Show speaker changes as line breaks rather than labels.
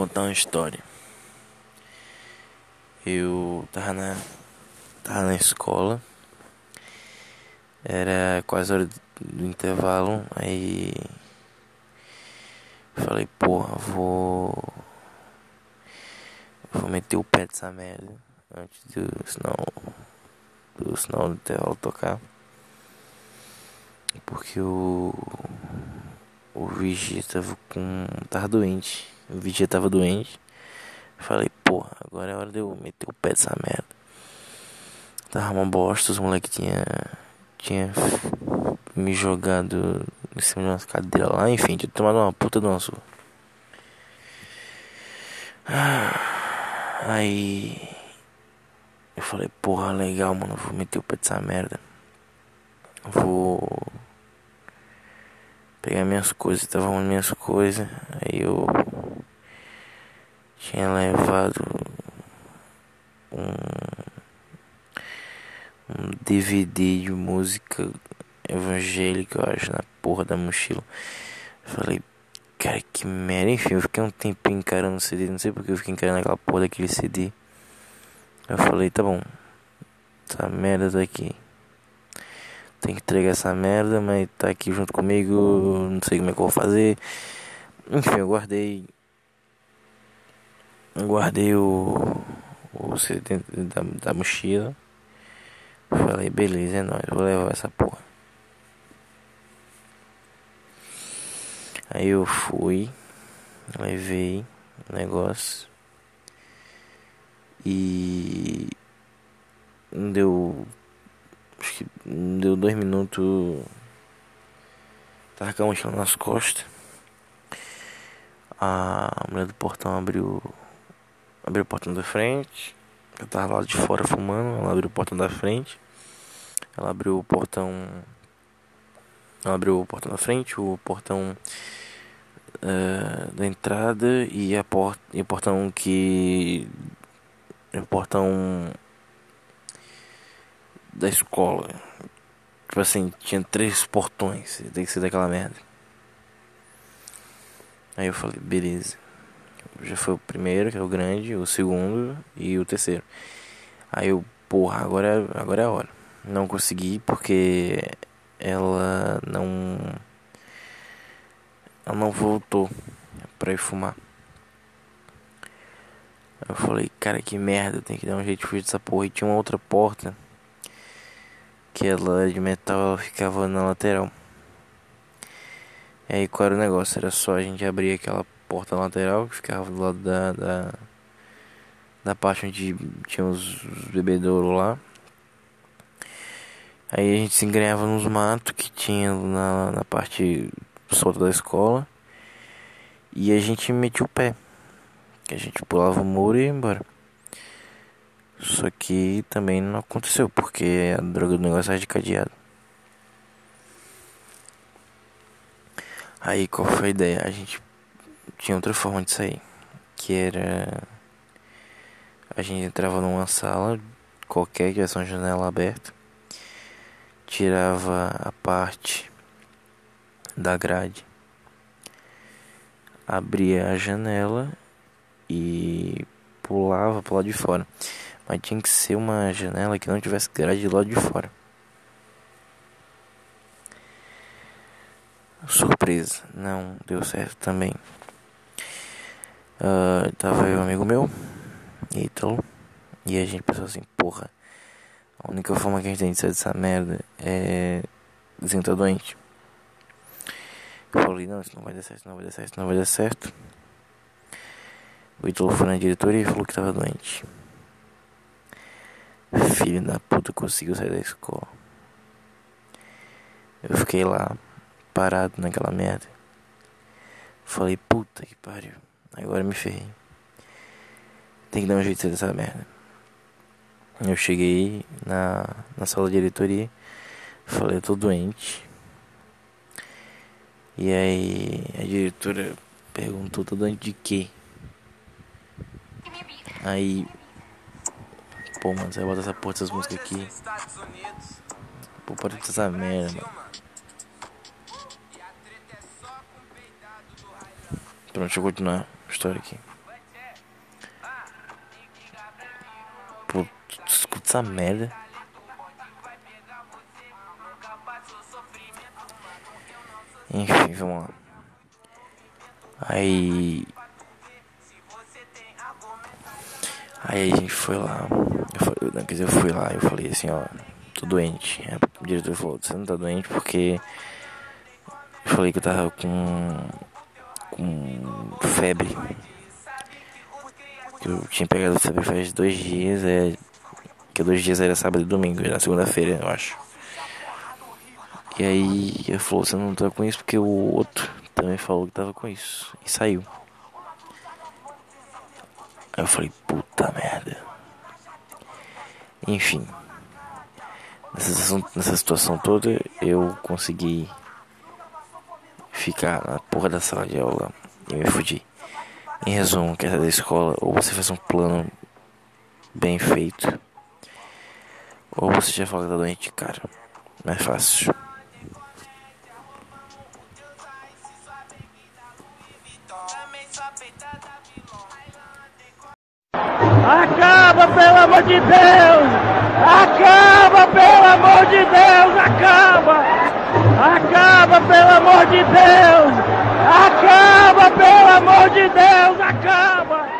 contar uma história. Eu tava na, tava na escola, era quase hora do intervalo, aí falei, porra, vou. Vou meter o pé dessa merda antes do sinal do sinal do intervalo tocar. Porque o. O vigia tava com. tava doente. O vigia tava doente. Falei, porra, agora é hora de eu meter o pé dessa merda. Tava uma bosta, os moleques tinha. tinha me jogado em cima de umas cadeiras lá, enfim, tinha tomado uma puta de uma sua. Aí eu falei, porra, legal, mano, vou meter o pé dessa merda. Vou pegar minhas coisas, tava arrumando minhas coisas, aí eu tinha levado um, um DVD de música evangélica, eu acho, na porra da mochila. Falei, cara, que merda, enfim, eu fiquei um tempinho encarando o CD, não sei porque eu fiquei encarando aquela porra daquele CD. Eu falei, tá bom, essa merda tá aqui. Tem que entregar essa merda, mas tá aqui junto comigo, não sei como é que eu vou fazer. Enfim, eu guardei. Guardei o. O CD da, da mochila. Falei, beleza, é nóis, vou levar essa porra. Aí eu fui, levei o negócio. E deu acho que deu dois minutos tava com a mochila nas costas a mulher do portão abriu abriu o portão da frente eu tava lá de fora fumando ela abriu o portão da frente ela abriu o portão ela abriu o portão da frente o portão uh, da entrada e a porta e o portão que o portão da escola. Tipo assim, tinha três portões. Tem que ser daquela merda. Aí eu falei, beleza. Já foi o primeiro, que é o grande, o segundo e o terceiro. Aí eu, porra, agora, agora é a hora. Não consegui porque ela não. Ela não voltou pra ir fumar. Eu falei, cara, que merda, tem que dar um jeito de fugir dessa porra. E tinha uma outra porta que ela de metal ela ficava na lateral. E aí qual era o negócio? Era só a gente abrir aquela porta lateral que ficava do lado da, da, da parte onde tinha os, os bebedouros lá. Aí a gente se engrenhava nos matos que tinha na, na parte solta da escola. E a gente metia o pé. Que a gente pulava o muro e ia embora. Só que também não aconteceu, porque a droga do negócio era de cadeado. Aí qual foi a ideia? A gente tinha outra forma de sair. Que era. A gente entrava numa sala, qualquer que tivesse uma janela aberta, tirava a parte da grade, abria a janela e pulava pro lado de fora. Mas tinha que ser uma janela que não tivesse grade do lado de fora. Surpresa, não deu certo também. Uh, tava aí um amigo meu, Ítalo, e a gente pensou assim: porra, a única forma que a gente tem de sair dessa merda é dizendo que tá doente. Eu falei: não, isso não vai dar certo, não vai dar certo, não vai dar certo. O Ítalo foi na diretoria e falou que tava doente. Filho da puta conseguiu sair da escola. Eu fiquei lá, parado naquela merda. Falei, puta que pariu. Agora me ferrei. Tem que dar um jeito de dessa merda. Eu cheguei na, na sala de diretoria. Falei, eu tô doente. E aí a diretora perguntou, tô doente de quê? Aí Pô, mano, você vai botar essa porra dessas músicas aqui. Pô, pode ter essa merda, mano. Pronto, deixa eu continuar história aqui. Pô, tu, escuta essa merda? Enfim, vamos lá. Aí. Aí a gente foi lá. Eu falei, não, quer dizer, eu fui lá eu falei assim, ó, tô doente. Aí o diretor falou, você não tá doente porque eu falei que eu tava com com febre. Eu tinha pegado febre faz dois dias, é. Que dois dias era sábado e domingo, era segunda-feira, eu acho. E aí ele falou, você não tá com isso porque o outro também falou que tava com isso. E saiu. Aí eu falei, puta merda. Enfim. Nessa situação toda eu consegui ficar na porra da sala de aula e me fudi. Em resumo, que é da escola, ou você faz um plano bem feito, ou você já fala que tá doente, cara. Não é fácil.
Acaba, pelo amor de Deus! Pelo amor de Deus! Acaba, pelo amor de Deus! Acaba!